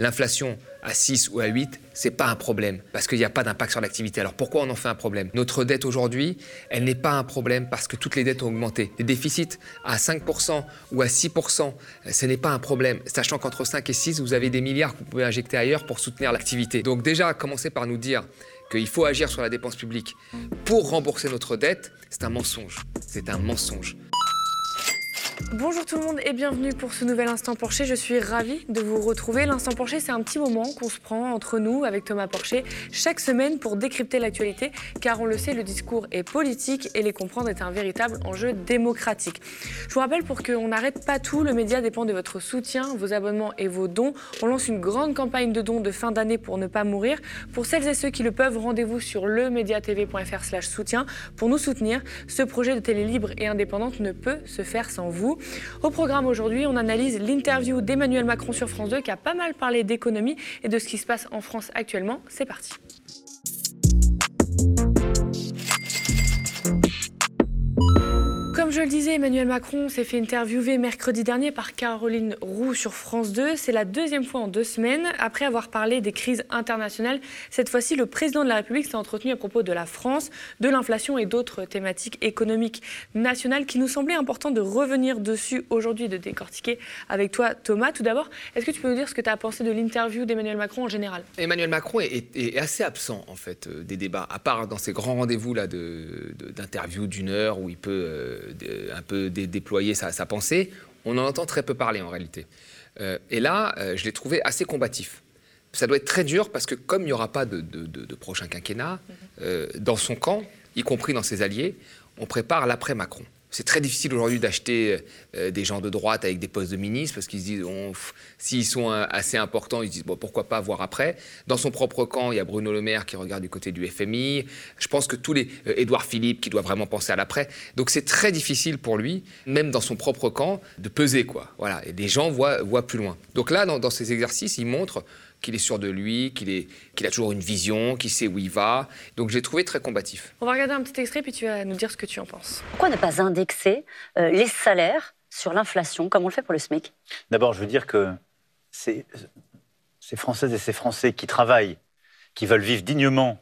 L'inflation à 6 ou à 8, c'est pas un problème parce qu'il n'y a pas d'impact sur l'activité. Alors pourquoi on en fait un problème? Notre dette aujourd'hui, elle n'est pas un problème parce que toutes les dettes ont augmenté. Les déficits à 5% ou à 6%, ce n'est pas un problème, sachant qu'entre 5 et 6, vous avez des milliards que vous pouvez injecter ailleurs pour soutenir l'activité. Donc déjà, commencer par nous dire qu'il faut agir sur la dépense publique pour rembourser notre dette, c'est un mensonge. C'est un mensonge. Bonjour tout le monde et bienvenue pour ce nouvel Instant Porcher. Je suis ravie de vous retrouver. L'Instant Porcher, c'est un petit moment qu'on se prend entre nous avec Thomas Porcher chaque semaine pour décrypter l'actualité, car on le sait, le discours est politique et les comprendre est un véritable enjeu démocratique. Je vous rappelle, pour qu'on n'arrête pas tout, le média dépend de votre soutien, vos abonnements et vos dons. On lance une grande campagne de dons de fin d'année pour ne pas mourir. Pour celles et ceux qui le peuvent, rendez-vous sur lemediatv.fr slash soutien pour nous soutenir. Ce projet de télé libre et indépendante ne peut se faire sans vous. Au programme aujourd'hui, on analyse l'interview d'Emmanuel Macron sur France 2 qui a pas mal parlé d'économie et de ce qui se passe en France actuellement. C'est parti. Comme je le disais, Emmanuel Macron s'est fait interviewer mercredi dernier par Caroline Roux sur France 2. C'est la deuxième fois en deux semaines. Après avoir parlé des crises internationales, cette fois-ci, le président de la République s'est entretenu à propos de la France, de l'inflation et d'autres thématiques économiques nationales qui nous semblaient importantes de revenir dessus aujourd'hui, de décortiquer avec toi, Thomas. Tout d'abord, est-ce que tu peux nous dire ce que tu as pensé de l'interview d'Emmanuel Macron en général? Emmanuel Macron est, assez absent, en fait, euh, des débats, à part dans ces grands rendez-vous là d'interview d'une heure où il peut euh, un peu déployer sa, pensée, on en entend très peu parler en réalité. Euh, et là, euh, je l'ai trouvé assez combatif. Ça doit être très dur parce que comme il n'y aura pas de, prochain quinquennat, euh, dans son camp, y compris dans ses alliés, on prépare l'après Macron. C'est très difficile aujourd'hui d'acheter euh, des gens de droite avec des postes de ministre parce qu'ils se disent, s'ils sont euh, assez importants, ils se disent, bon, pourquoi pas voir après. Dans son propre camp, il y a Bruno Le Maire qui regarde du côté du FMI. Je pense que tous les. Euh, Édouard Philippe qui doit vraiment penser à l'après. Donc c'est très difficile pour lui, même dans son propre camp, de peser, quoi. Voilà. Et les gens voient, voient plus loin. Donc là, dans, dans ces exercices, il montre qu'il est sûr de lui, qu'il qu'il a toujours une vision, qu'il sait où il va. Donc j'ai trouvé très combatif. On va regarder un petit extrait puis tu vas nous dire ce que tu en penses. Pourquoi ne pas indexer euh, les salaires sur l'inflation comme on le fait pour le SMIC? D'abord, je veux dire que ces, ces Françaises et ces Français qui travaillent, qui veulent vivre dignement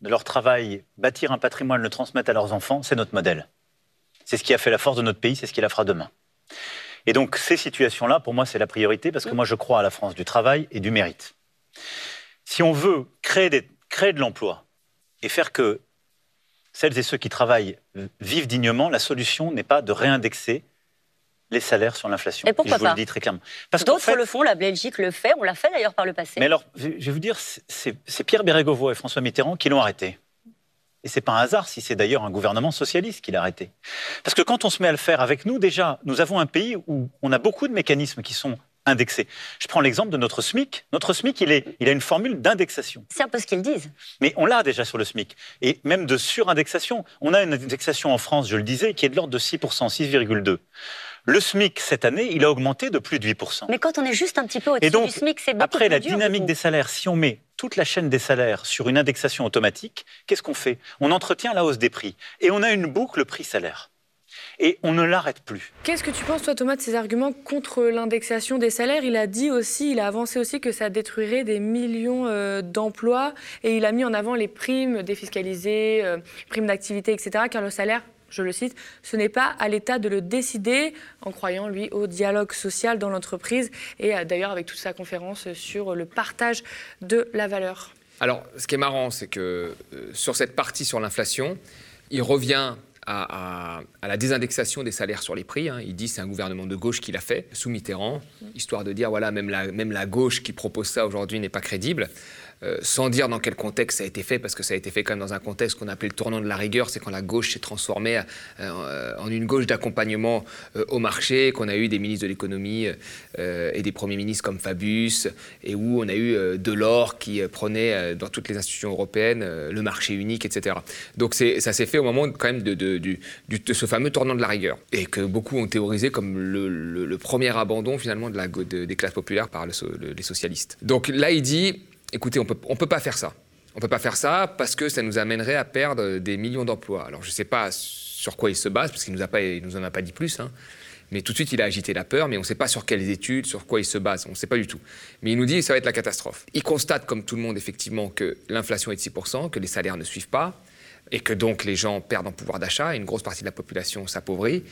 de leur travail, bâtir un patrimoine, le transmettre à leurs enfants, c'est notre modèle. C'est ce qui a fait la force de notre pays, c'est ce qui la fera demain. Et donc ces situations-là, pour moi, c'est la priorité parce que moi, je crois à la France du travail et du mérite. Si on veut créer, de l'emploi et faire que celles et ceux qui travaillent vivent dignement, la solution n'est pas de réindexer les salaires sur l'inflation. Et pourquoi je vous le dis très clairement. D'autres le font, la Belgique le fait, on l'a fait d'ailleurs par le passé. Mais alors, je vais vous dire, c'est Pierre Bérégovoy et François Mitterrand qui l'ont arrêté. Et c'est pas un hasard si c'est d'ailleurs un gouvernement socialiste qui l'a arrêté. Parce que quand on se met à le faire avec nous, déjà, nous avons un pays où on a beaucoup de mécanismes qui sont indexés. Je prends l'exemple de notre SMIC. Notre SMIC, il, est, il a une formule d'indexation. C'est un peu ce qu'ils disent. Mais on l'a déjà sur le SMIC. Et même de surindexation. On a une indexation en France, je le disais, qui est de l'ordre de 6%, 6,2%. Le SMIC, cette année, il a augmenté de plus de 8%. Mais quand on est juste un petit peu au-dessus du SMIC, c'est beaucoup Après, la dynamique des salaires, si on met toute la chaîne des salaires sur une indexation automatique, qu'est-ce qu'on fait? On entretient la hausse des prix. Et on a une boucle prix-salaire et on ne l'arrête plus. Qu'est-ce que tu penses, toi, Thomas, de ces arguments contre l'indexation des salaires? Il a dit aussi, il a avancé aussi que ça détruirait des millions euh, d'emplois et il a mis en avant les primes défiscalisées, euh, primes d'activité, etc., car le salaire je le cite, ce n'est pas à l'État de le décider, en croyant, lui, au dialogue social dans l'entreprise, et euh, d'ailleurs avec toute sa conférence sur le partage de la valeur. Alors, ce qui est marrant, c'est que euh, sur cette partie sur l'inflation, il revient à, la désindexation des salaires sur les prix. Hein. Il dit c'est un gouvernement de gauche qui l'a fait, sous Mitterrand, histoire de dire voilà, même la, même la gauche qui propose ça aujourd'hui n'est pas crédible. Euh, sans dire dans quel contexte ça a été fait, parce que ça a été fait quand même dans un contexte qu'on appelait le tournant de la rigueur, c'est quand la gauche s'est transformée euh, en une gauche d'accompagnement euh, au marché, qu'on a eu des ministres de l'économie et des premiers ministres comme Fabius, et où on a eu Delors qui prenait dans toutes les institutions européennes le marché unique, etc. Donc ça s'est fait au moment quand même de, ce fameux tournant de la rigueur, et que beaucoup ont théorisé comme le, premier abandon finalement des classes populaires par les socialistes. Donc là, il dit écoutez, on peut, ne peut pas faire ça. On ne peut pas faire ça parce que ça nous amènerait à perdre des millions d'emplois. Alors je ne sais pas sur quoi il se base, parce qu'il ne nous, nous en a pas dit plus. Hein. Mais tout de suite, il a agité la peur, mais on ne sait pas sur quelles études, sur quoi il se base, on ne sait pas du tout. Mais il nous dit que ça va être la catastrophe. Il constate, comme tout le monde, effectivement, que l'inflation est de 6%, que les salaires ne suivent pas, et que donc les gens perdent en pouvoir d'achat, une grosse partie de la population s'appauvrit.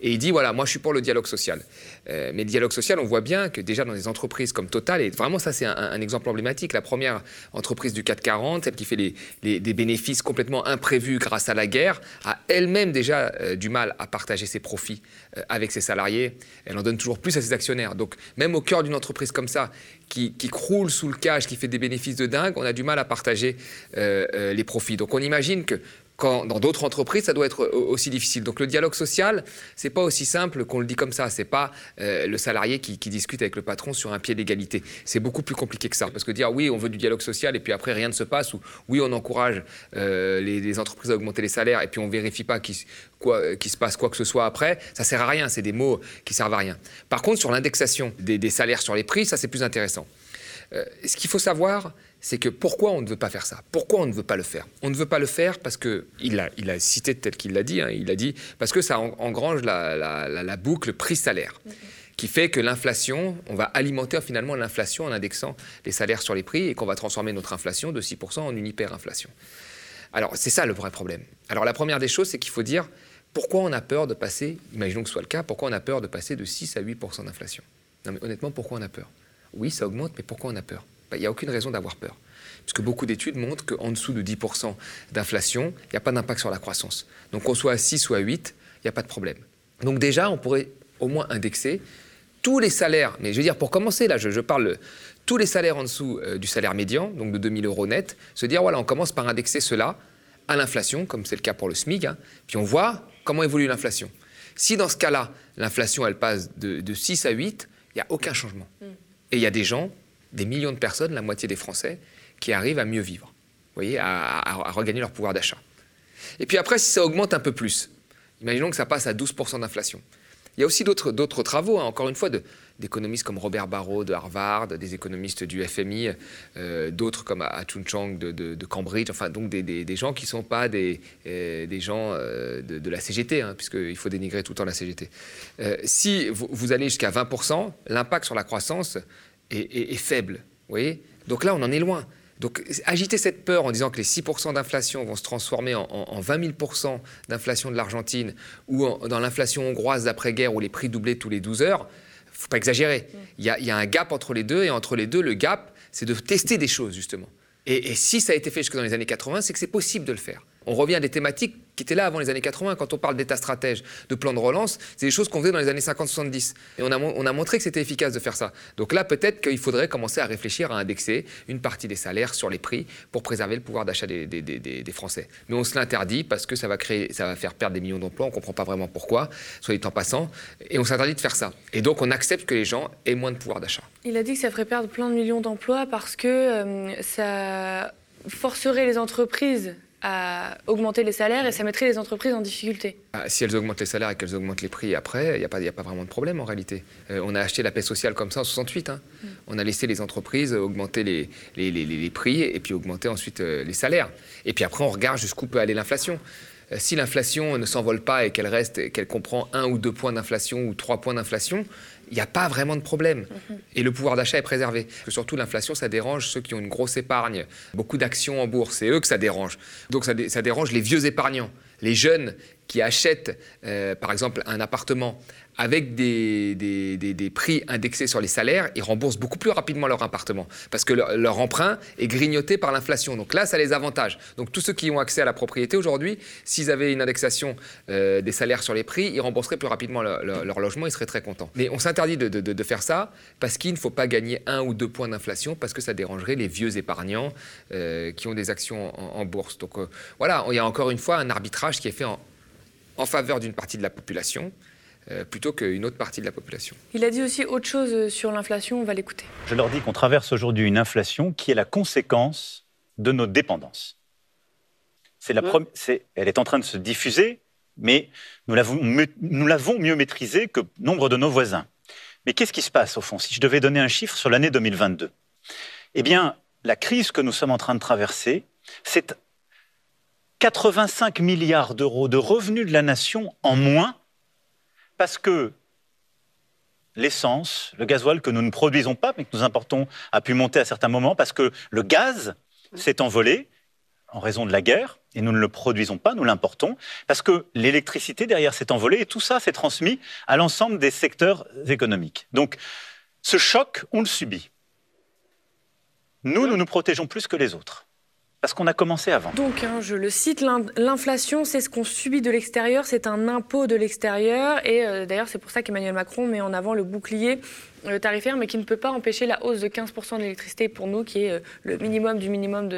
Et il dit voilà, moi je suis pour le dialogue social. Euh, mais le dialogue social, on voit bien que déjà dans des entreprises comme Total, et vraiment ça c'est un, exemple emblématique, la première entreprise du 440, celle qui fait des bénéfices complètement imprévus grâce à la guerre, a elle-même déjà euh, du mal à partager ses profits euh, avec ses salariés. Elle en donne toujours plus à ses actionnaires. Donc même au cœur d'une entreprise comme ça, qui, croule sous le cage, qui fait des bénéfices de dingue, on a du mal à partager les profits. Donc on imagine que dans d'autres entreprises, ça doit être aussi difficile. Donc le dialogue social, c'est pas aussi simple qu'on le dit comme ça. C'est pas euh, le salarié qui, discute avec le patron sur un pied d'égalité. C'est beaucoup plus compliqué que ça. Parce que dire oui, on veut du dialogue social et puis après rien ne se passe, ou oui, on encourage euh, les, entreprises à augmenter les salaires et puis on vérifie pas qu'il se passe quoi que ce soit après, ça sert à rien. C'est des mots qui servent à rien. Par contre, sur l'indexation des, salaires sur les prix, ça c'est plus intéressant. Euh, ce qu'il faut savoir, c'est que pourquoi on ne veut pas faire ça? Pourquoi on ne veut pas le faire? On ne veut pas le faire parce que, il a, il a cité tel qu'il l'a dit, hein, il a dit, parce que ça engrange la, boucle prix-salaire. qui fait que l'inflation, on va alimenter finalement l'inflation en indexant les salaires sur les prix et qu'on va transformer notre inflation de 6% en une hyperinflation. Alors c'est ça le vrai problème. Alors la première des choses, c'est qu'il faut dire pourquoi on a peur de passer, imaginons que ce soit le cas, pourquoi on a peur de passer de 6 à 8% d'inflation? Non mais honnêtement, pourquoi on a peur? Oui, ça augmente, mais pourquoi on a peur? Bah, il n'y a aucune raison d'avoir peur. Puisque beaucoup d'études montrent qu'en dessous de 10% d'inflation, il n'y a pas d'impact sur la croissance. Donc qu'on soit à 6 ou à 8, il n'y a pas de problème. Donc déjà, on pourrait au moins indexer tous les salaires, mais je veux dire, pour commencer, là, je, parle tous les salaires en dessous euh, du salaire médian, donc de 2000 euros net, se dire, voilà, on commence par indexer cela à l'inflation, comme c'est le cas pour le SMIC, hein, puis on voit comment évolue l'inflation. Si dans ce cas-là, l'inflation, elle passe de, 6 à 8, il n'y a aucun changement. Mm. Et il y a des gens des millions de personnes, la moitié des Français, qui arrivent à mieux vivre, voyez, à, regagner leur pouvoir d'achat. Et puis après, si ça augmente un peu plus, imaginons que ça passe à 12% d'inflation. Il y a aussi d'autres travaux, hein, encore une fois, d'économistes comme Robert Barrault de Harvard, des économistes du FMI, euh, d'autres comme Achun Chang de, Cambridge, enfin donc des, gens qui ne sont pas des, euh, gens euh, de, la CGT, hein, puisqu'il faut dénigrer tout le temps la CGT. si vous allez jusqu'à 20%, l'impact sur la croissance est, faible. voyez Donc là, on en est loin. Donc agiter cette peur en disant que les 6% d'inflation vont se transformer en, 20 000% d'inflation de l'Argentine ou dans l'inflation hongroise d'après-guerre où les prix doublaient tous les 12 heures, faut pas exagérer. Il y, a, un gap entre les deux et entre les deux, le gap, c'est de tester des choses justement. Et, et si ça a été fait jusque dans les années 80, c'est que c'est possible de le faire. On revient à des thématiques qui étaient là avant les années 80. Quand on parle d'état stratège, de plan de relance, c'est des choses qu'on faisait dans les années 50-70. Et on a, on a montré que c'était efficace de faire ça. Donc là, peut-être qu'il faudrait commencer à réfléchir à indexer une partie des salaires sur les prix pour préserver le pouvoir d'achat des, des, Français. Mais on se l'interdit parce que ça va, créer, ça va faire perdre des millions d'emplois. On ne comprend pas vraiment pourquoi, soit dit en passant. Et on s'interdit de faire ça. Et donc, on accepte que les gens aient moins de pouvoir d'achat. Il a dit que ça ferait perdre plein de millions d'emplois parce que euh, ça forcerait les entreprises à augmenter les salaires et ça mettrait les entreprises en difficulté. Ah, si elles augmentent les salaires et qu'elles augmentent les prix après, il n'y a, pas, a pas vraiment de problème en réalité. Euh, on a acheté la paix sociale comme ça en 68. Hein. Mm. On a laissé les entreprises augmenter les, les, les, prix et puis augmenter ensuite euh, les salaires. Et puis après, on regarde jusqu'où peut aller l'inflation. Euh, si l'inflation ne s'envole pas et qu'elle reste, qu'elle comprend un ou deux points d'inflation ou trois points d'inflation, il n'y a pas vraiment de problème. Mhm. Et le pouvoir d'achat est préservé. Surtout, l'inflation, ça dérange ceux qui ont une grosse épargne, beaucoup d'actions en bourse. C'est eux que ça dérange. Donc, ça, ça, dérange les vieux épargnants, les jeunes qui achètent, euh, par exemple, un appartement avec des, prix indexés sur les salaires, ils remboursent beaucoup plus rapidement leur appartement parce que leur, emprunt est grignoté par l'inflation. Donc là, ça les avantage. Donc tous ceux qui ont accès à la propriété aujourd'hui, s'ils avaient une indexation euh, des salaires sur les prix, ils rembourseraient plus rapidement leur logement, ils seraient très contents. Mais on s'interdit de, faire ça parce qu'il ne faut pas gagner un ou deux points d'inflation parce que ça dérangerait les vieux épargnants euh, qui ont des actions en, bourse. Donc voilà, il y a encore une fois un arbitrage qui est fait en, faveur d'une partie de la population euh, plutôt qu'une autre partie de la population. Il a dit aussi autre chose euh, sur l'inflation, on va l'écouter. Je leur dis qu'on traverse aujourd'hui une inflation qui est la conséquence de nos dépendances. C'est la elle est en train de se diffuser, mais nous l'avons mieux maîtrisée que nombre de nos voisins. Mais qu'est-ce qui se passe au fond Si je devais donner un chiffre sur l'année 2022, eh bien, la crise que nous sommes en train de traverser, c'est 85 milliards d'euros de revenus de la nation en moins parce que l'essence, le gasoil que nous ne produisons pas, mais que nous importons, a pu monter à certains moments parce que le gaz s'est envolé en raison de la guerre, et nous ne le produisons pas, nous l'importons, parce que l'électricité derrière s'est envolée, et tout ça s'est transmis à l'ensemble des secteurs économiques. Donc, ce choc, on le subit. Nous, nous nous protégeons plus que les autres. Parce qu'on a commencé avant. Donc, hein, je le cite, l'inflation, c'est ce qu'on subit de l'extérieur, c'est un impôt de l'extérieur. Et euh, d'ailleurs, c'est pour ça qu'Emmanuel Macron met en avant le bouclier euh, tarifaire, mais qui ne peut pas empêcher la hausse de 15% de l'électricité pour nous, qui est euh, le minimum du minimum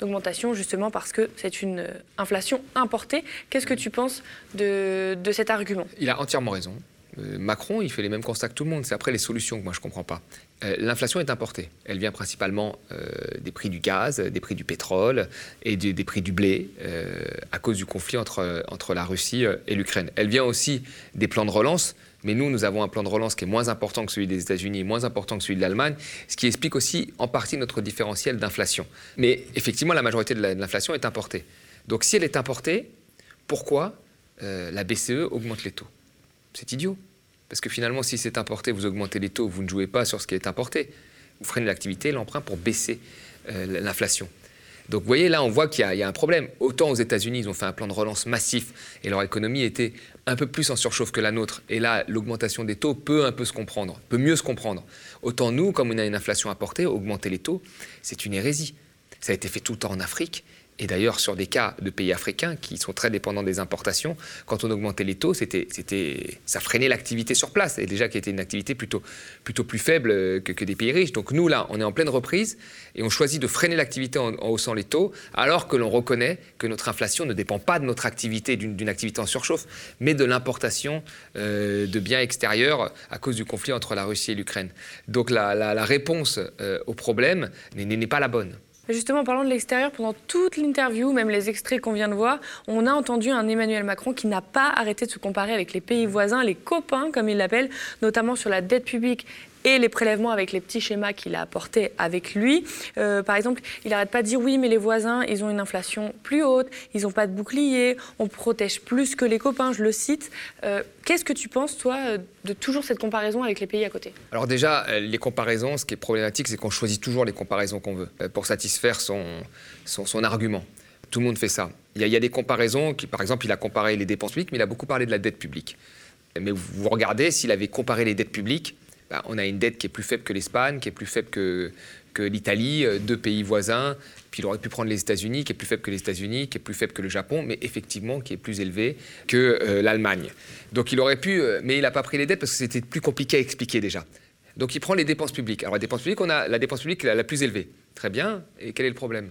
d'augmentation, justement parce que c'est une inflation importée. Qu'est-ce que tu penses de, de cet argument? Il a entièrement raison. Macron, il fait les mêmes constats que tout le monde. C'est après les solutions que moi je ne comprends pas. Euh, l'inflation est importée. Elle vient principalement euh, des prix du gaz, des prix du pétrole et des, prix du blé euh, à cause du conflit entre, entre la Russie et l'Ukraine. Elle vient aussi des plans de relance. Mais nous, nous avons un plan de relance qui est moins important que celui des États-Unis, moins important que celui de l'Allemagne, ce qui explique aussi en partie notre différentiel d'inflation. Mais effectivement, la majorité de l'inflation est importée. Donc si elle est importée, pourquoi la BCE augmente les taux? C'est idiot. Parce que finalement, si c'est importé, vous augmentez les taux, vous ne jouez pas sur ce qui est importé. Vous freinez l'activité, l'emprunt pour baisser euh, l'inflation. Donc vous voyez, là, on voit qu'il y, a un problème. Autant aux États-Unis, ils ont fait un plan de relance massif et leur économie était un peu plus en surchauffe que la nôtre. Et là, l'augmentation des taux peut un peu se comprendre, peut mieux se comprendre. Autant nous, comme on a une inflation importée, augmenter les taux, c'est une hérésie. Ça a été fait tout le temps en Afrique. Et d'ailleurs, sur des cas de pays africains qui sont très dépendants des importations, quand on augmentait les taux, c'était, ça freinait l'activité sur place, et déjà qui était une activité plutôt, plutôt plus faible que, des pays riches. Donc nous, là, on est en pleine reprise, et on choisit de freiner l'activité en, haussant les taux, alors que l'on reconnaît que notre inflation ne dépend pas de notre activité, d'une, activité en surchauffe, mais de l'importation euh, de biens extérieurs à cause du conflit entre la Russie et l'Ukraine. Donc la, réponse euh, au problème n'est pas la bonne. Justement, en parlant de l'extérieur, pendant toute l'interview, même les extraits qu'on vient de voir, on a entendu un Emmanuel Macron qui n'a pas arrêté de se comparer avec les pays voisins, les copains, comme il l'appelle, notamment sur la dette publique et les prélèvements avec les petits schémas qu'il a apportés avec lui. Euh, par exemple, il n'arrête pas de dire oui, mais les voisins, ils ont une inflation plus haute, ils n'ont pas de bouclier, on protège plus que les copains, je le cite. Euh, qu'est-ce que tu penses, toi, euh, de toujours cette comparaison avec les pays à côté? Alors déjà, les comparaisons, ce qui est problématique, c'est qu'on choisit toujours les comparaisons qu'on veut pour satisfaire son, son, argument. Tout le monde fait ça. Il y, a, des comparaisons, par exemple, il a comparé les dépenses publiques, mais il a beaucoup parlé de la dette publique. Mais vous regardez, s'il avait comparé les dettes publiques, bah, on a une dette qui est plus faible que l'Espagne, qui est plus faible que, l'Italie, euh, deux pays voisins. Puis il aurait pu prendre les États-Unis, qui est plus faible que les États-Unis, qui est plus faible que le Japon, mais effectivement qui est plus élevé que euh, l'Allemagne. Donc il aurait pu, euh, mais il n'a pas pris les dettes parce que c'était plus compliqué à expliquer déjà. Donc il prend les dépenses publiques. Alors la dépense publique, on a la dépense publique la plus élevée. Très bien. Et quel est le problème?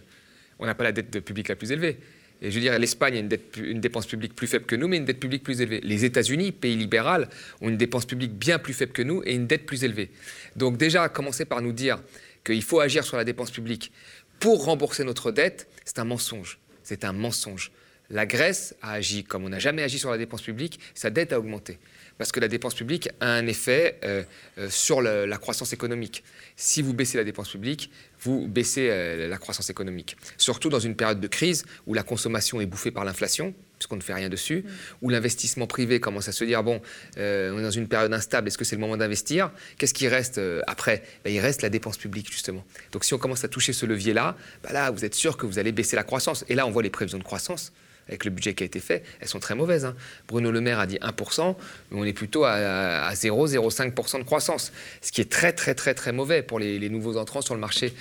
On n'a pas la dette publique la plus élevée. Et je veux dire, l'Espagne a une, dépense publique plus faible que nous, mais une dette publique plus élevée. Les États-Unis, pays libéral, ont une dépense publique bien plus faible que nous et une dette plus élevée. Donc déjà, commencer par nous dire qu'il faut agir sur la dépense publique pour rembourser notre dette, c'est un mensonge. C'est un mensonge. La Grèce a agi comme on n'a jamais agi sur la dépense publique, sa dette a augmenté parce que la dépense publique a un effet euh, euh, sur la croissance économique. Si vous baissez la dépense publique, vous baissez euh, la croissance économique. Surtout dans une période de crise où la consommation est bouffée par l'inflation, puisqu'on ne fait rien dessus, mm. où l'investissement privé commence à se dire, bon, on est dans une période instable, est-ce que c'est le moment d'investir? Qu'est-ce qui reste après? Ben, Il reste la dépense publique, justement. Donc si on commence à toucher ce levier-là, ben là, vous êtes sûr que vous allez baisser la croissance. Et là, on voit les prévisions de croissance avec le budget qui a été fait, elles sont très mauvaises. Hein. Bruno Le Maire a dit 1%, mais on est plutôt à, 0,05% de croissance, ce qui est très très très très mauvais pour les, nouveaux entrants sur le marché,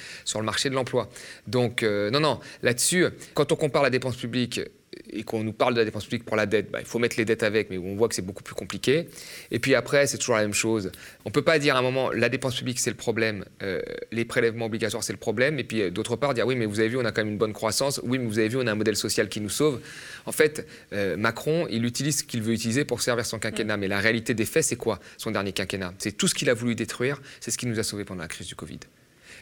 de l'emploi. Donc euh, non, non, là-dessus, quand on compare la dépense publique et qu'on nous parle de la dépense publique pour la dette, bah, il faut mettre les dettes avec, mais on voit que c'est beaucoup plus compliqué. Et puis après, c'est toujours la même chose. On ne peut pas dire à un moment, la dépense publique, c'est le problème, euh, les prélèvements obligatoires, c'est le problème, et puis euh, d'autre part, dire, oui, mais vous avez vu, on a quand même une bonne croissance, oui, mais vous avez vu, on a un modèle social qui nous sauve. En fait, euh, Macron, il utilise ce qu'il veut utiliser pour servir son quinquennat, mais la réalité des faits, c'est quoi? Son dernier quinquennat C'est tout ce qu'il a voulu détruire, c'est ce qui nous a sauvés pendant la crise du Covid.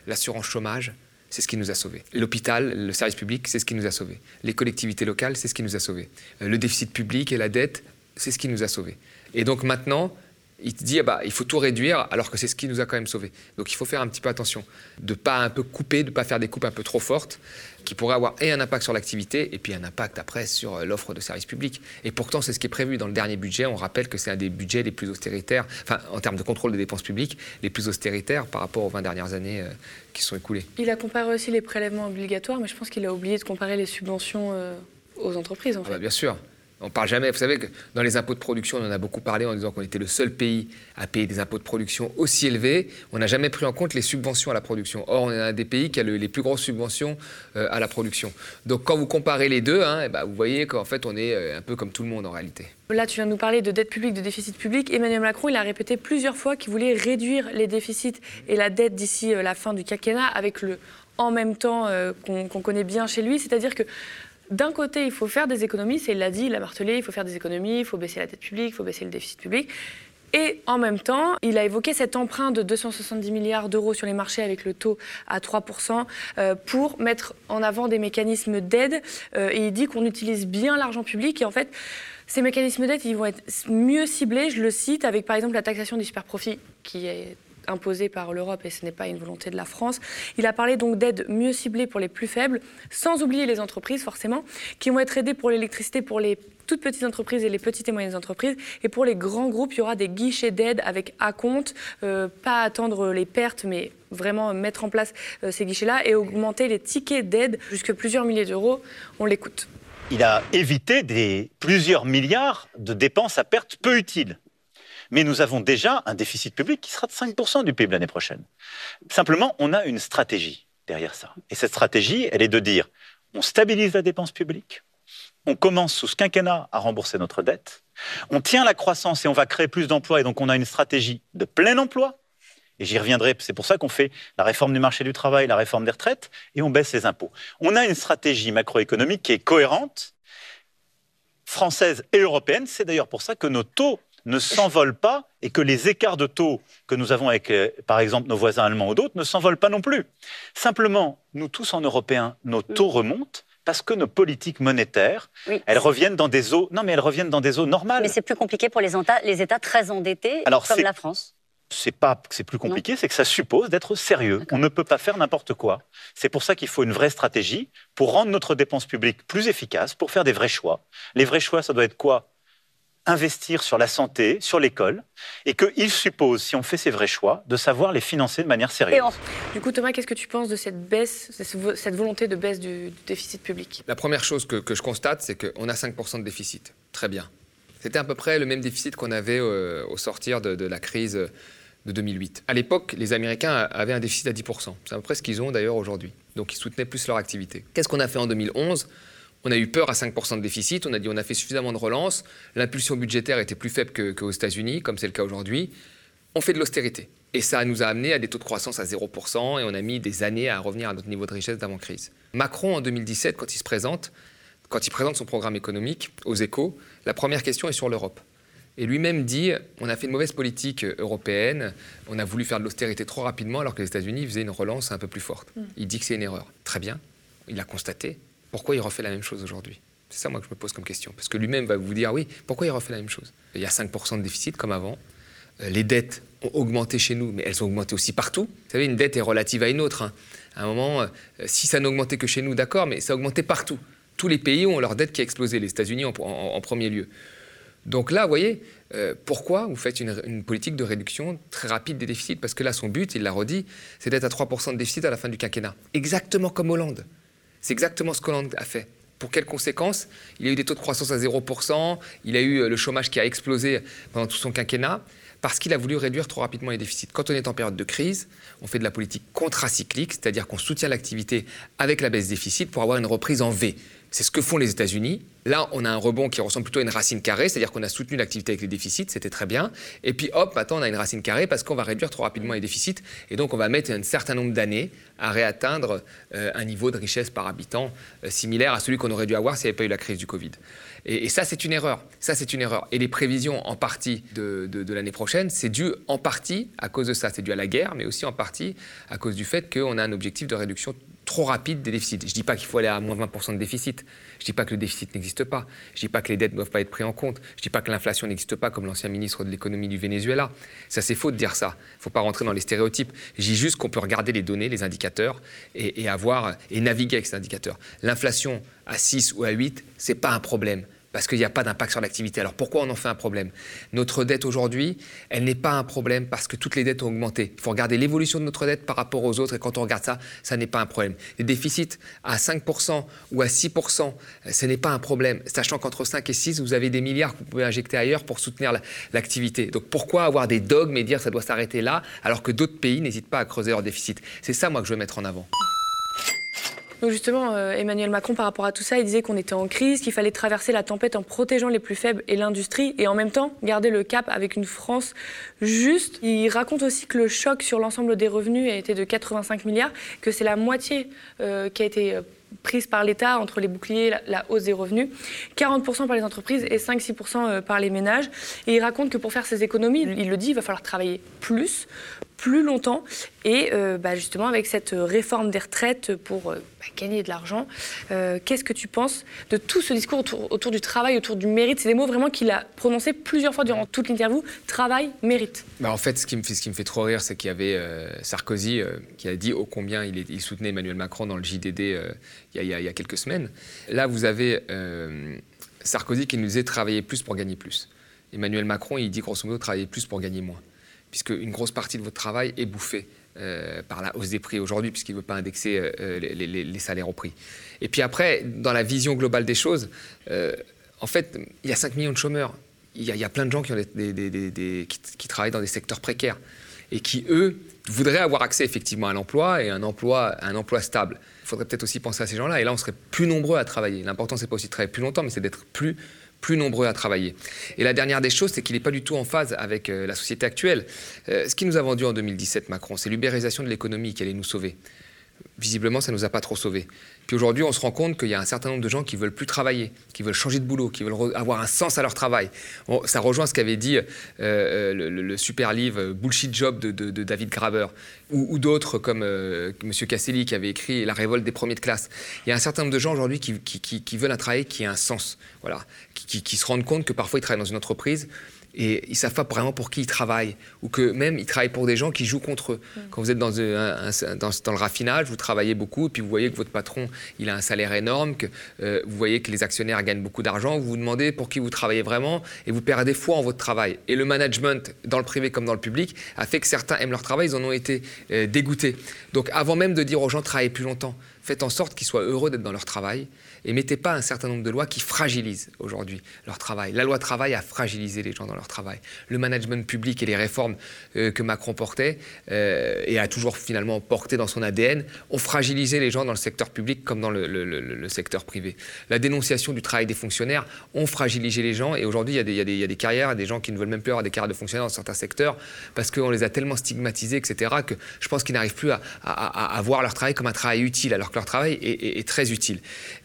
L'assurance chômage, c'est ce qui nous a sauvés. L'hôpital, le service public, c'est ce qui nous a sauvés. Les collectivités locales, c'est ce qui nous a sauvés. Euh, le déficit public et la dette, c'est ce qui nous a sauvés. Et donc maintenant, il te dit ah bah, il faut tout réduire alors que c'est ce qui nous a quand même sauvés. Donc il faut faire un petit peu attention, de pas un peu couper, de pas faire des coupes un peu trop fortes qui pourraient avoir et un impact sur l'activité et puis un impact après sur euh, l'offre de services publics. Et pourtant c'est ce qui est prévu dans le dernier budget. On rappelle que c'est un des budgets les plus austéritaires, enfin en termes de contrôle des dépenses publiques, les plus austéritaires par rapport aux 20 dernières années euh, qui sont écoulées. Il a comparé aussi les prélèvements obligatoires, mais je pense qu'il a oublié de comparer les subventions euh, aux entreprises en Ah bah, bien sûr. On parle jamais. Vous savez que dans les impôts de production, on en a beaucoup parlé en disant qu'on était le seul pays à payer des impôts de production aussi élevés. On n'a jamais pris en compte les subventions à la production. Or, on est un des pays qui a le- les plus grosses subventions euh, à la production. Donc, quand vous comparez les deux, hein, eh ben, vous voyez qu'en fait, on est euh, un peu comme tout le monde en réalité. Là, tu viens de nous parler de dette publique, de déficit public. Emmanuel Macron, il a répété plusieurs fois qu'il voulait réduire les déficits et la dette d'ici euh, la fin du quinquennat avec le en même temps qu'on connaît bien chez lui. C'est-à-dire que d'un côté, il faut faire des économies, c'est il l'a dit, il l'a martelé, il faut faire des économies, il faut baisser la dette publique, il faut baisser le déficit public. Et en même temps, il a évoqué cet emprunt de 270 milliards d'euros sur les marchés avec le taux à 3% euh, pour mettre en avant des mécanismes d'aide. Euh, et il dit qu'on utilise bien l'argent public. Et en fait, ces mécanismes d'aide, ils vont être mieux ciblés, je le cite, avec par exemple la taxation du superprofit qui est imposée par l'Europe et ce n'est pas une volonté de la France. Il a parlé donc d'aides mieux ciblées pour les plus faibles, sans oublier les entreprises forcément, qui vont être aidées pour l'électricité pour les toutes petites entreprises et les petites et moyennes entreprises. Et pour les grands groupes, il y aura des guichets d'aide avec acompte, euh, pas attendre les pertes, mais vraiment mettre en place euh, ces guichets-là et augmenter les tickets d'aide jusque plusieurs milliers d'euros. On l'écoute. Il a évité des plusieurs milliards de dépenses à perte peu utiles. Mais nous avons déjà un déficit public qui sera de 5% du PIB l'année prochaine. Simplement, on a une stratégie derrière ça. Et cette stratégie, elle est de dire, on stabilise la dépense publique, on commence sous ce quinquennat à rembourser notre dette, on tient la croissance et on va créer plus d'emplois, et donc on a une stratégie de plein emploi. Et j'y reviendrai, c'est pour ça qu'on fait la réforme du marché du travail, la réforme des retraites, et on baisse les impôts. On a une stratégie macroéconomique qui est cohérente, française et européenne. C'est d'ailleurs pour ça que nos taux ne s'envolent pas et que les écarts de taux que nous avons avec, euh, par exemple, nos voisins allemands ou d'autres ne s'envolent pas non plus. Simplement, nous tous en Européens, nos taux remontent parce que nos politiques monétaires, Oui. elles reviennent dans des eaux. Non, mais elles reviennent dans des eaux normales. Mais c'est plus compliqué pour les, États- les États très endettés, Alors, comme la France. c'est pas que c'est plus compliqué, c'est que ça suppose d'être sérieux. On ne peut pas faire n'importe quoi. C'est pour ça qu'il faut une vraie stratégie pour rendre notre dépense publique plus efficace, pour faire des vrais choix. Les vrais choix, ça doit être quoi? Investir sur la santé, sur l'école, et qu'il suppose, si on fait ces vrais choix, de savoir les financer de manière sérieuse. Et en- Du coup, Thomas, qu'est-ce que tu penses de cette baisse, cette volonté de baisse du, du déficit public? La première chose que, que je constate, c'est qu'on a 5% de déficit. Très bien. C'était à peu près le même déficit qu'on avait euh, au sortir de, de la crise de 2008. À l'époque, les Américains avaient un déficit à 10%. C'est à peu près ce qu'ils ont d'ailleurs aujourd'hui. Donc ils soutenaient plus leur activité. Qu'est-ce qu'on a fait en 2011 on a eu peur à 5% de déficit, on a dit on a fait suffisamment de relance, l'impulsion budgétaire était plus faible que- qu'aux États-Unis, comme c'est le cas aujourd'hui. On fait de l'austérité. Et ça nous a amené à des taux de croissance à 0% et on a mis des années à revenir à notre niveau de richesse d'avant-crise. Macron, en 2017, quand il se présente, quand il présente son programme économique aux échos, la première question est sur l'Europe. Et lui-même dit on a fait une mauvaise politique européenne, on a voulu faire de l'austérité trop rapidement alors que les États-Unis faisaient une relance un peu plus forte. Il dit que c'est une erreur. Très bien, il l'a constaté. Pourquoi il refait la même chose aujourd'hui? C'est ça moi que je me pose comme question. Parce que lui-même va vous dire oui, pourquoi il refait la même chose? Il y a 5% de déficit comme avant. Euh, Les dettes ont augmenté chez nous, mais elles ont augmenté aussi partout. Vous savez, une dette est relative à une autre. hein. À un moment, euh, si ça n'augmentait que chez nous, d'accord, mais ça a augmenté partout. Tous les pays ont leur dette qui a explosé, les États-Unis en premier lieu. Donc là, vous voyez, euh, pourquoi vous faites une, une politique de réduction très rapide des déficits? Parce que là, son but, il l'a redit, c'est d'être à 3% de déficit à la fin du quinquennat. Exactement comme Hollande. C'est exactement ce qu'Hollande a fait. Pour quelles conséquences? Il a eu des taux de croissance à 0%, il a eu euh, le chômage qui a explosé pendant tout son quinquennat, parce qu'il a voulu réduire trop rapidement les déficits. Quand on est en période de crise, on fait de la politique contracyclique, c'est-à-dire qu'on soutient l'activité avec la baisse des déficits pour avoir une reprise en V. C'est ce que font les États-Unis. Là, on a un rebond qui ressemble plutôt à une racine carrée, c'est-à-dire qu'on a soutenu l'activité avec les déficits, c'était très bien. Et puis hop, maintenant on a une racine carrée parce qu'on va réduire trop rapidement les déficits. Et donc on va mettre un certain nombre d'années à réatteindre euh, un niveau de richesse par habitant euh, similaire à celui qu'on aurait dû avoir s'il n'y avait pas eu la crise du Covid. Et, ça, c'est une erreur. Ça, c'est une erreur. Et les prévisions en partie de- de l'année prochaine, c'est dû en partie à cause de ça. C'est dû à la guerre, mais aussi en partie à cause du fait qu'on a un objectif de réduction trop rapide des déficits. Je ne dis pas qu'il faut aller à moins 20% de déficit. Je ne dis pas que le déficit n'existe pas. Je ne dis pas que les dettes ne doivent pas être prises en compte. Je ne dis pas que l'inflation n'existe pas, comme l'ancien ministre de l'économie du Venezuela. Ça, c'est faux de dire ça. Il ne faut pas rentrer dans les stéréotypes. Je dis juste qu'on peut regarder les données, les indicateurs, et, avoir, et naviguer avec ces indicateurs. L'inflation à 6 ou à 8, ce n'est pas un problème parce qu'il n'y a pas d'impact sur l'activité. Alors pourquoi on en fait un problème? Notre dette aujourd'hui, elle n'est pas un problème parce que toutes les dettes ont augmenté. Il faut regarder l'évolution de notre dette par rapport aux autres et quand on regarde ça, ça n'est pas un problème. Les déficits à 5% ou à 6%, ce n'est pas un problème, sachant qu'entre 5 et 6, vous avez des milliards que vous pouvez injecter ailleurs pour soutenir l'activité. Donc pourquoi avoir des dogmes et dire ça doit s'arrêter là alors que d'autres pays n'hésitent pas à creuser leur déficit? C'est ça moi que je veux mettre en avant. Donc justement, euh, Emmanuel Macron, par rapport à tout ça, il disait qu'on était en crise, qu'il fallait traverser la tempête en protégeant les plus faibles et l'industrie, et en même temps garder le cap avec une France juste. Il raconte aussi que le choc sur l'ensemble des revenus a été de 85 milliards, que c'est la moitié euh, qui a été euh, prise par l'État entre les boucliers, la, la, hausse des revenus, 40% par les entreprises et 5-6% par les ménages. Et il raconte que pour faire ces économies, il le dit, il va falloir travailler plus plus longtemps. Et euh, bah, justement, avec cette réforme des retraites pour euh, bah, gagner de l'argent, euh, qu'est-ce que tu penses de tout ce discours autour, du travail, autour du mérite? C'est des mots vraiment qu'il a prononcés plusieurs fois durant toute l'interview. Travail, mérite. Bah, en fait, ce qui, me fait, trop rire, c'est qu'il y avait Sarkozy qui a dit ô combien il, il, soutenait Emmanuel Macron dans le JDD il y, a, il, y a, quelques semaines. Là, vous avez Sarkozy qui nous disait travailler plus pour gagner plus. Emmanuel Macron, il dit grosso modo travailler plus pour gagner moins puisque une grosse partie de votre travail est bouffée euh, par la hausse des prix aujourd'hui, puisqu'il ne veut pas indexer euh, les, salaires au prix. Et puis après, dans la vision globale des choses, euh, en fait, il y a 5 millions de chômeurs. Il y, a plein de gens qui, travaillent dans des secteurs précaires et qui, eux, voudraient avoir accès effectivement à l'emploi et un emploi, un emploi stable. Il faudrait peut-être aussi penser à ces gens-là. Et là, on serait plus nombreux à travailler. L'important, c'est pas aussi de travailler plus longtemps, mais c'est d'être plus plus nombreux à travailler. Et la dernière des choses, c'est qu'il n'est pas du tout en phase avec euh, la société actuelle. Euh, ce qui nous a vendu en 2017, Macron, c'est l'ubérisation de l'économie qui allait nous sauver. Visiblement, ça ne nous a pas trop sauvés. Puis aujourd'hui, on se rend compte qu'il y a un certain nombre de gens qui veulent plus travailler, qui veulent changer de boulot, qui veulent avoir un sens à leur travail. ça rejoint ce qu'avait dit euh, le, super livre Bullshit Job de, David Graber, ou, d'autres comme euh, M. Casselli qui avait écrit La révolte des premiers de classe. Il y a un certain nombre de gens aujourd'hui qui, veulent un travail qui a un sens, voilà, qui se rendent compte que parfois ils travaillent dans une entreprise et ils savent pas vraiment pour qui ils travaillent ou que même ils travaillent pour des gens qui jouent contre eux. Mm. Quand vous êtes dans, dans, le raffinage, vous travaillez beaucoup et puis vous voyez que votre patron il a un salaire énorme, que euh, vous voyez que les actionnaires gagnent beaucoup d'argent, vous vous demandez pour qui vous travaillez vraiment et vous perdez foi en votre travail. Et le management dans le privé comme dans le public a fait que certains aiment leur travail, ils en ont été euh, dégoûtés. Donc avant même de dire aux gens travaillez plus longtemps, faites en sorte qu'ils soient heureux d'être dans leur travail mettez pas un certain nombre de lois qui fragilisent aujourd'hui leur travail. La loi travail a fragilisé les gens dans leur travail. Le management public et les réformes euh, que Macron portait euh, et a toujours finalement porté dans son ADN ont fragilisé les gens dans le secteur public comme dans le, secteur privé. La dénonciation du travail des fonctionnaires ont fragilisé les gens et aujourd'hui il y, y, a des carrières, des gens qui ne veulent même plus avoir des carrières de fonctionnaires dans certains secteurs parce qu'on les a tellement stigmatisés, etc., que je pense qu'ils n'arrivent plus à, voir leur travail comme un travail utile alors que leur travail est, est très utile.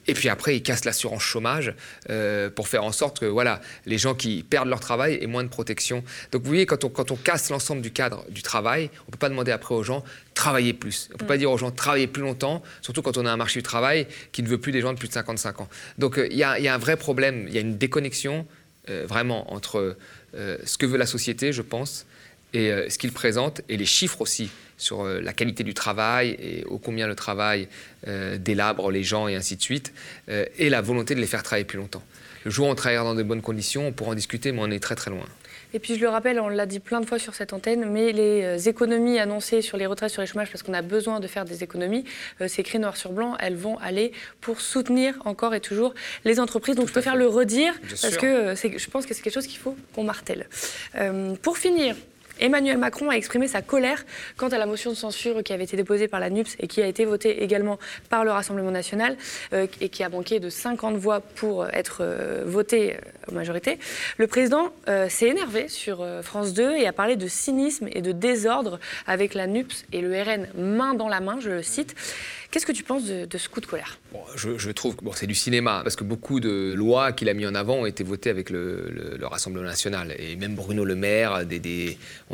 Et puis après, ils cassent l'assurance chômage euh, pour faire en sorte que voilà, les gens qui perdent leur travail aient moins de protection. Donc vous voyez, quand on, quand on casse l'ensemble du cadre du travail, on ne peut pas demander après aux gens travailler plus. On ne peut pas mm. dire aux gens travailler plus longtemps, surtout quand on a un marché du travail qui ne veut plus des gens de plus de 55 ans. Donc euh, il y, a un vrai problème, il y a une déconnexion euh, vraiment entre ce que veut la société, je pense, et ce qu'il présente, et les chiffres aussi sur euh, la qualité du travail et au combien le travail euh, délabre les gens et ainsi de suite, euh, et la volonté de les faire travailler plus longtemps. Le jour où on travaillera dans de bonnes conditions, on pourra en discuter, mais on est très très loin. Et puis je le rappelle, on l'a dit plein de fois sur cette antenne, mais les économies annoncées sur les retraites, sur les chômages, parce qu'on a besoin de faire des économies, c'est écrit noir sur blanc, elles vont aller pour soutenir encore et toujours les entreprises. Donc je préfère le redire, parce que je pense que c'est quelque chose qu'il faut qu'on martèle. pour finir, Emmanuel Macron a exprimé sa colère quant à la motion de censure qui avait été déposée par la NUPS et qui a été votée également par le Rassemblement national euh, et qui a manqué de 50 voix pour être euh, votée euh, en majorité. Le président s'est énervé sur France 2 et a parlé de cynisme et de désordre avec la NUPS et le RN main dans la main, je le cite. Qu'est-ce que tu penses de, ce coup de colère? Je, trouve que c'est du cinéma, parce que beaucoup de lois qu'il a mis en avant ont été votées avec le, Rassemblement national. Et même Bruno Le Maire,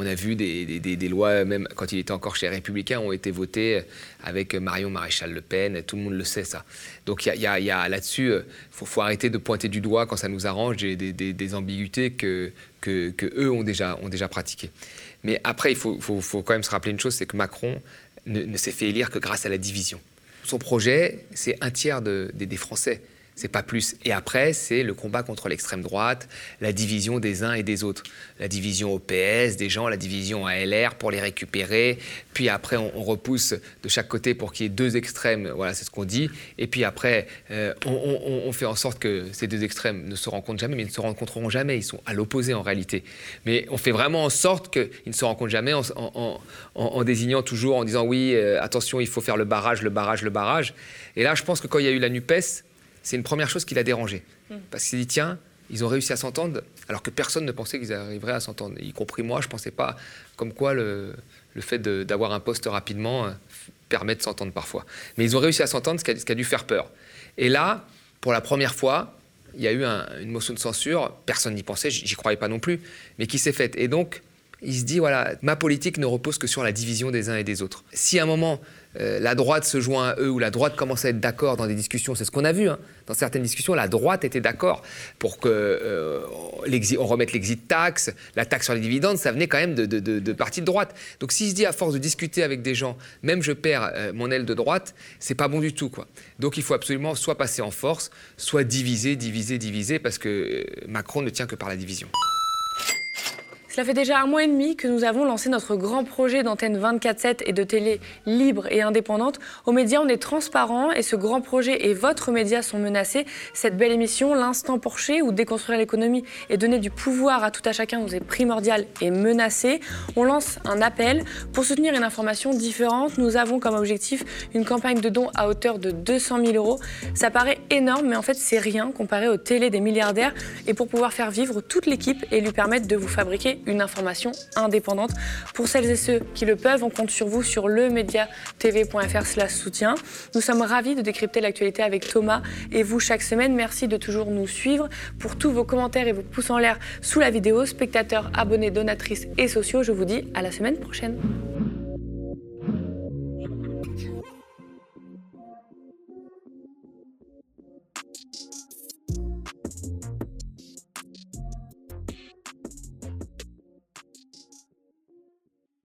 On a vu des, lois, même quand il était encore chez les Républicains, ont été votées avec Marion Maréchal Le Pen. Tout le monde le sait, ça. Donc il y a, là-dessus, il faut, faut, arrêter de pointer du doigt quand ça nous arrange des, ambiguïtés que, eux ont déjà, pratiquées. Mais après, il faut, quand même se rappeler une chose, c'est que Macron ne, s'est fait élire que grâce à la division. Son projet, c'est un tiers de, des Français c'est pas plus. Et après, c'est le combat contre l'extrême droite, la division des uns et des autres. La division au PS, des gens, la division à LR pour les récupérer. Puis après, on, repousse de chaque côté pour qu'il y ait deux extrêmes. Voilà, c'est ce qu'on dit. Et puis après, euh, on, fait en sorte que ces deux extrêmes ne se rencontrent jamais, mais ils ne se rencontreront jamais. Ils sont à l'opposé en réalité. Mais on fait vraiment en sorte qu'ils ne se rencontrent jamais en, désignant toujours, en disant oui, euh, attention, il faut faire le barrage, le barrage, le barrage. Et là, je pense que quand il y a eu la NUPES, c'est une première chose qui l'a dérangé. Mm. Parce qu'il dit, tiens, ils ont réussi à s'entendre, alors que personne ne pensait qu'ils arriveraient à s'entendre, y compris moi. Je ne pensais pas comme quoi le, le fait d'avoir un poste rapidement euh, permet de s'entendre parfois. Mais ils ont réussi à s'entendre, ce, qui a dû faire peur. Et là, pour la première fois, il y a eu une motion de censure, personne n'y pensait, j'y croyais pas non plus, mais qui s'est faite. Et donc, il se dit, voilà, ma politique ne repose que sur la division des uns et des autres. Si à un moment, euh, la droite se joint à eux ou la droite commence à être d'accord dans des discussions, c'est ce qu'on a vu, hein. dans certaines discussions, la droite était d'accord pour que euh, on remette l'exit tax, la taxe sur les dividendes, ça venait quand même de, de, partis de droite. Donc s'il se dit à force de discuter avec des gens, même je perds euh, mon aile de droite, c'est pas bon du tout. Quoi. Donc il faut absolument soit passer en force, soit diviser, diviser, diviser, parce que Macron ne tient que par la division. Cela fait déjà un mois et demi que nous avons lancé notre grand projet d'antenne 24-7 et de télé libre et indépendante. Aux médias, on est transparent et ce grand projet et votre média sont menacés. Cette belle émission, L'Instant Porcher, ou déconstruire l'économie et donner du pouvoir à tout à chacun, nous est primordial et menacé. On lance un appel pour soutenir une information différente. Nous avons comme objectif une campagne de dons à hauteur de 200 000 euros. Ça paraît énorme, mais en fait, c'est rien comparé aux télé des milliardaires. Et pour pouvoir faire vivre toute l'équipe et lui permettre de vous fabriquer une information indépendante. Pour celles et ceux qui le peuvent, on compte sur vous sur lemediatv.fr soutien. Nous sommes ravis de décrypter l'actualité avec Thomas et vous chaque semaine. Merci de toujours nous suivre. Pour tous vos commentaires et vos pouces en l'air sous la vidéo, spectateurs, abonnés, donatrices et sociaux, je vous dis à la semaine prochaine.